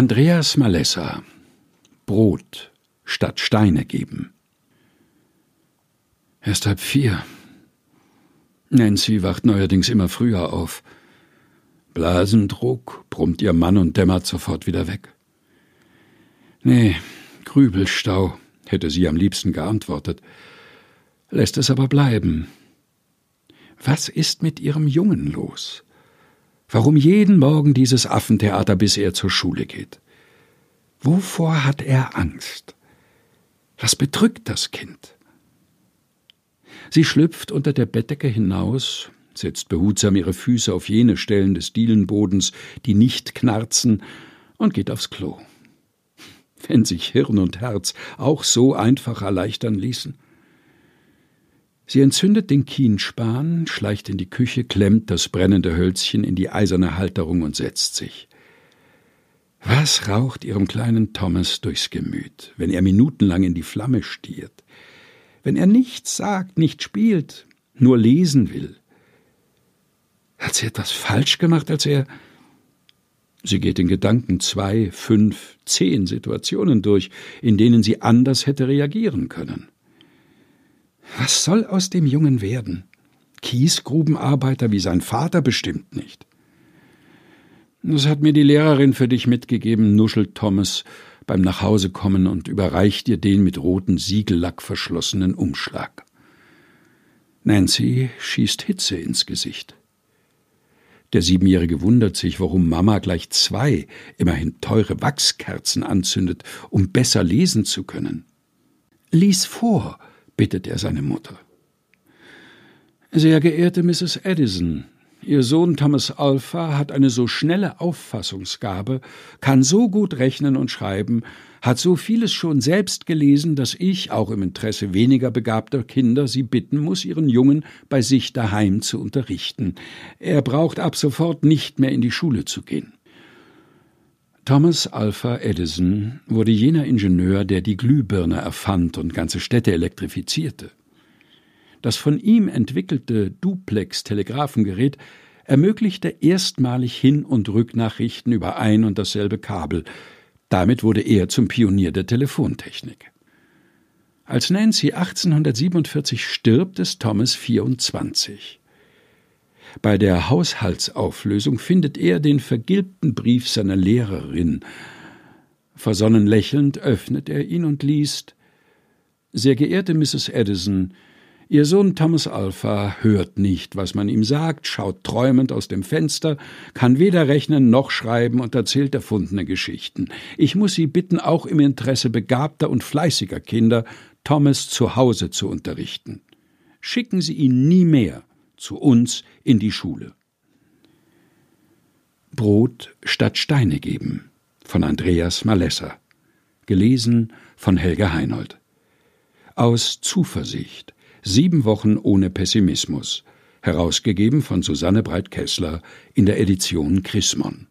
Andreas Malessa Brot statt Steine geben. Erst halb vier. Nancy wacht neuerdings immer früher auf. Blasendruck, brummt ihr Mann und dämmert sofort wieder weg. Nee, Grübelstau, hätte sie am liebsten geantwortet, lässt es aber bleiben. Was ist mit ihrem Jungen los? Warum jeden Morgen dieses Affentheater, bis er zur Schule geht? Wovor hat er Angst? Was bedrückt das Kind? Sie schlüpft unter der Bettdecke hinaus, setzt behutsam ihre Füße auf jene Stellen des Dielenbodens, die nicht knarzen, und geht aufs Klo. Wenn sich Hirn und Herz auch so einfach erleichtern ließen. Sie entzündet den Kienspan, schleicht in die Küche, klemmt das brennende Hölzchen in die eiserne Halterung und setzt sich. Was raucht ihrem kleinen Thomas durchs Gemüt, wenn er minutenlang in die Flamme stiert? Wenn er nichts sagt, nicht spielt, nur lesen will? Hat sie etwas falsch gemacht, als er. Sie geht in Gedanken zwei, fünf, zehn Situationen durch, in denen sie anders hätte reagieren können. Was soll aus dem Jungen werden? Kiesgrubenarbeiter wie sein Vater bestimmt nicht. Das hat mir die Lehrerin für dich mitgegeben, nuschelt Thomas beim Nachhausekommen und überreicht ihr den mit roten Siegellack verschlossenen Umschlag. Nancy schießt Hitze ins Gesicht. Der Siebenjährige wundert sich, warum Mama gleich zwei, immerhin teure Wachskerzen anzündet, um besser lesen zu können. Lies vor, bittet er seine Mutter. Sehr geehrte Mrs. Edison, Ihr Sohn Thomas Alpha hat eine so schnelle Auffassungsgabe, kann so gut rechnen und schreiben, hat so vieles schon selbst gelesen, dass ich, auch im Interesse weniger begabter Kinder, Sie bitten muss, Ihren Jungen bei sich daheim zu unterrichten. Er braucht ab sofort nicht mehr in die Schule zu gehen. Thomas Alpha Edison wurde jener Ingenieur, der die Glühbirne erfand und ganze Städte elektrifizierte. Das von ihm entwickelte Duplex-Telegraphengerät ermöglichte erstmalig Hin- und Rücknachrichten über ein und dasselbe Kabel. Damit wurde er zum Pionier der Telefontechnik. Als Nancy 1847 stirbt, ist Thomas 24. Bei der Haushaltsauflösung findet er den vergilbten Brief seiner Lehrerin. Versonnen lächelnd öffnet er ihn und liest Sehr geehrte Mrs. Edison, Ihr Sohn Thomas Alpha hört nicht, was man ihm sagt, schaut träumend aus dem Fenster, kann weder rechnen noch schreiben und erzählt erfundene Geschichten. Ich muss Sie bitten, auch im Interesse begabter und fleißiger Kinder Thomas zu Hause zu unterrichten. Schicken Sie ihn nie mehr zu uns in die Schule. Brot statt Steine geben von Andreas Malessa. Gelesen von Helga Heinold. Aus Zuversicht Sieben Wochen ohne Pessimismus, herausgegeben von Susanne Breit-Kessler in der Edition Chrismon